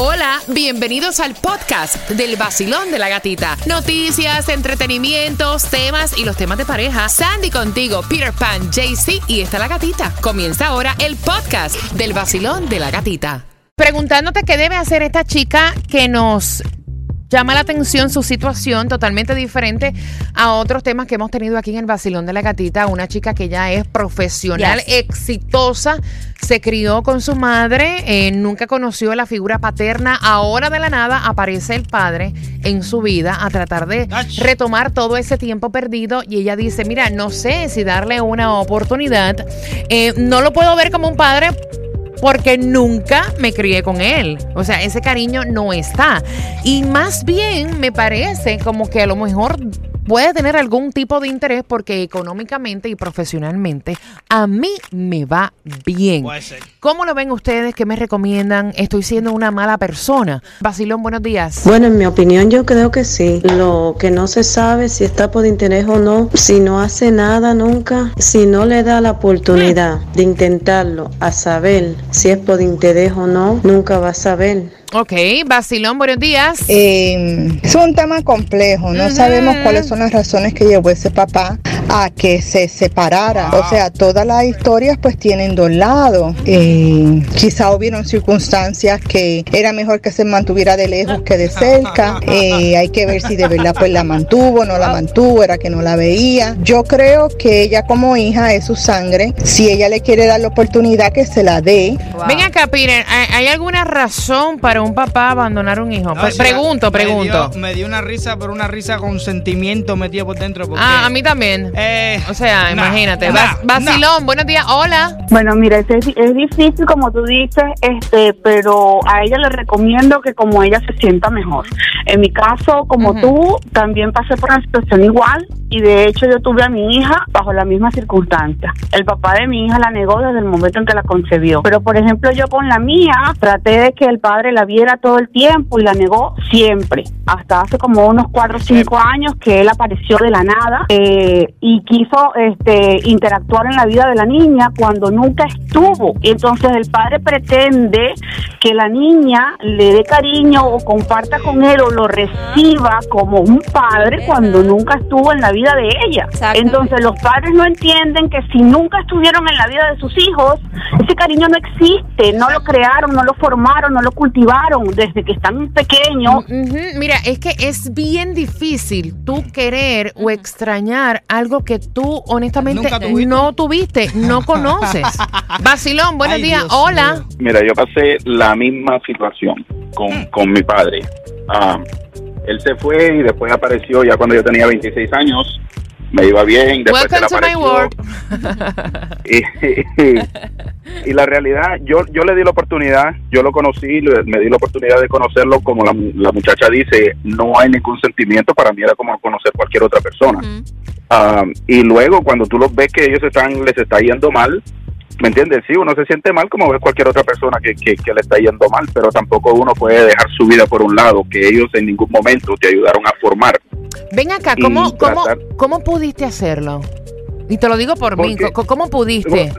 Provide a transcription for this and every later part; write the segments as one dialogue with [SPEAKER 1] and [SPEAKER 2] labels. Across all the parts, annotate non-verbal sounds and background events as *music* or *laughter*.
[SPEAKER 1] Hola, bienvenidos al podcast del vacilón de la gatita. Noticias, entretenimientos, temas y los temas de pareja. Sandy contigo, Peter Pan, JC y está la gatita. Comienza ahora el podcast del vacilón de la gatita. Preguntándote qué debe hacer esta chica que nos llama la atención su situación totalmente diferente a otros temas que hemos tenido aquí en el Basilón de la Gatita. Una chica que ya es profesional, exitosa, se crió con su madre, eh, nunca conoció la figura paterna. Ahora de la nada aparece el padre en su vida a tratar de retomar todo ese tiempo perdido. Y ella dice: Mira, no sé si darle una oportunidad. Eh, no lo puedo ver como un padre porque nunca me crié con él. O sea, ese cariño no está. Y más bien me parece como que a lo mejor puede tener algún tipo de interés porque económicamente y profesionalmente a mí me va bien. ¿Cómo lo ven ustedes? ¿Qué me recomiendan? ¿Estoy siendo una mala persona? Basilón, buenos días.
[SPEAKER 2] Bueno, en mi opinión yo creo que sí. Lo que no se sabe si está por interés o no, si no hace nada nunca, si no le da la oportunidad de intentarlo a saber si es por interés o no, nunca va a saber.
[SPEAKER 1] Ok, Basilón, buenos días.
[SPEAKER 3] Eh, es un tema complejo, no sabemos cuáles son las razones que llevó ese papá a que se separara. O sea, todas las historias pues tienen dos lados. Eh, quizá hubieron circunstancias que era mejor que se mantuviera de lejos que de cerca. Eh, hay que ver si de verdad pues la mantuvo, no la mantuvo, era que no la veía. Yo creo que ella como hija es su sangre. Si ella le quiere dar la oportunidad que se la dé.
[SPEAKER 1] Ven acá, Peter, ¿hay alguna razón para un papá abandonar un hijo? Pues pregunto, pregunto.
[SPEAKER 4] Me dio, una risa, pero una risa con sentimiento metido por dentro.
[SPEAKER 1] ah, a mí también. Eh, o sea, imagínate. Basilón, buenos días. Hola.
[SPEAKER 5] Bueno, mira, es, es, difícil como tú dices, este, pero a ella le recomiendo que como ella se sienta mejor. En mi caso, como tú, también pasé por una situación igual y de hecho yo tuve a mi hija bajo la misma circunstancia. El papá de mi hija la negó desde el momento en que la concebió. Pero por ejemplo yo con la mía traté de que el padre la viera todo el tiempo y la negó siempre. Hasta hace como unos cuatro o cinco años que él apareció de la nada eh, y quiso este, interactuar en la vida de la niña cuando nunca estuvo. Entonces el padre pretende que la niña le dé cariño o comparta con él o lo reciba como un padre cuando nunca estuvo en la vida vida de ella. Entonces los padres no entienden que si nunca estuvieron en la vida de sus hijos, ese cariño no existe, no lo crearon, no lo formaron, no lo cultivaron desde que están pequeños.
[SPEAKER 1] Mira, es que es bien difícil tú querer o extrañar algo que tú honestamente no tuviste, no *laughs* conoces. Basilón, buenos días, hola.
[SPEAKER 6] Mira, yo pasé la misma situación con, con mi padre. Ah, él se fue y después apareció ya cuando yo tenía 26 años. Me iba bien, después se apareció. *laughs* y, la realidad, yo yo le di la oportunidad, yo lo conocí, me di la oportunidad de conocerlo, como la, muchacha dice, no hay ningún sentimiento, para mí era como conocer cualquier otra persona. Ah, y luego cuando tú los ves que ellos están les está yendo mal, ¿Me entiendes? Sí, uno se siente mal como cualquier otra persona que, que, le está yendo mal, pero tampoco uno puede dejar su vida por un lado, que ellos en ningún momento te ayudaron a formar.
[SPEAKER 1] Ven acá, ¿cómo, cómo, ¿cómo pudiste hacerlo? Y te lo digo por mí, ¿cómo pudiste?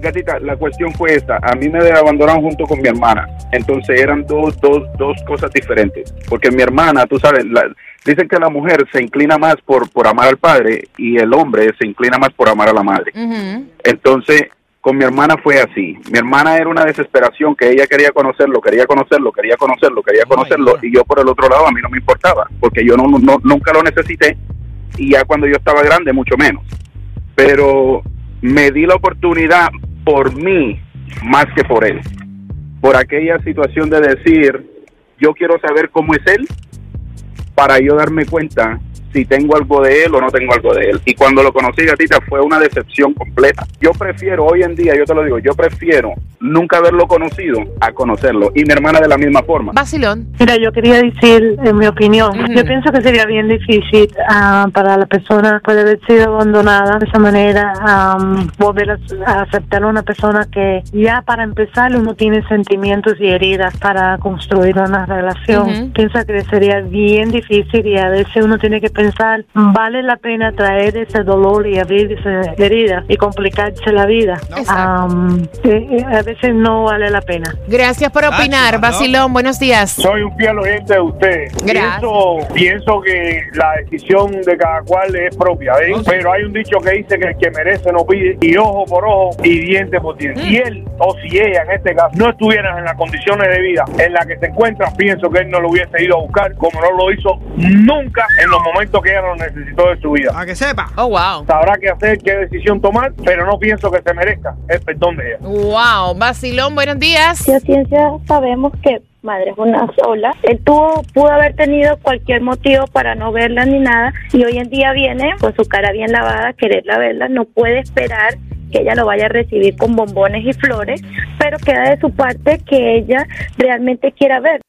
[SPEAKER 6] Gatita, la cuestión fue esta. A mí me abandonaron junto con mi hermana. Entonces eran dos, dos, dos cosas diferentes. Porque mi hermana, tú sabes, dicen que la mujer se inclina más por, por amar al padre y el hombre se inclina más por amar a la madre. Entonces, con mi hermana fue así. Mi hermana era una desesperación que ella quería conocerlo, quería conocerlo, quería conocerlo, quería conocerlo y yo por el otro lado a mí no me importaba porque yo no, nunca lo necesité y ya cuando yo estaba grande mucho menos. Pero me di la oportunidad por mí más que por él. Por aquella situación de decir, yo quiero saber cómo es él para yo darme cuenta si tengo algo de él o no tengo algo de él. Y cuando lo conocí, gatita, fue una decepción completa. Yo prefiero, hoy en día, yo te lo digo, yo prefiero nunca haberlo conocido a conocerlo. Y mi hermana de la misma forma.
[SPEAKER 1] Basilón.
[SPEAKER 5] Mira, yo quería decir, en mi opinión, yo pienso que sería bien difícil ah, para la persona puede haber sido abandonada de esa manera, volver a, aceptar a una persona que ya para empezar uno tiene sentimientos y heridas para construir una relación. Pienso que sería bien difícil y a veces uno tiene que pensar pensar, vale la pena traer ese dolor y abrir esa herida y complicarse la vida. a
[SPEAKER 7] veces no vale la pena.
[SPEAKER 1] Gracias por opinar, Basilón. Buenos días.
[SPEAKER 8] Soy un fiel oyente de usted.
[SPEAKER 1] Gracias.
[SPEAKER 8] Pienso, pienso que la decisión de cada cual es propia, ¿eh? pero hay un dicho que dice que el que merece no pide, y ojo por ojo y diente por diente. Si él o si ella en este caso no estuvieran en las condiciones de vida en las que se encuentran, pienso que él no lo hubiese ido a buscar como no lo hizo nunca en los momentos que ella lo necesitó de su vida.
[SPEAKER 4] Para que sepa.
[SPEAKER 1] Oh, wow.
[SPEAKER 8] Sabrá qué hacer, qué decisión tomar, pero no pienso que se merezca el perdón de ella.
[SPEAKER 1] Wow. Basilón, buenos días.
[SPEAKER 9] Si a ciencia sabemos que madre es una sola, él tuvo, pudo haber tenido cualquier motivo para no verla ni nada y hoy en día viene con su cara bien lavada a quererla verla, no puede esperar que ella lo vaya a recibir con bombones y flores, pero queda de su parte que ella realmente quiera ver.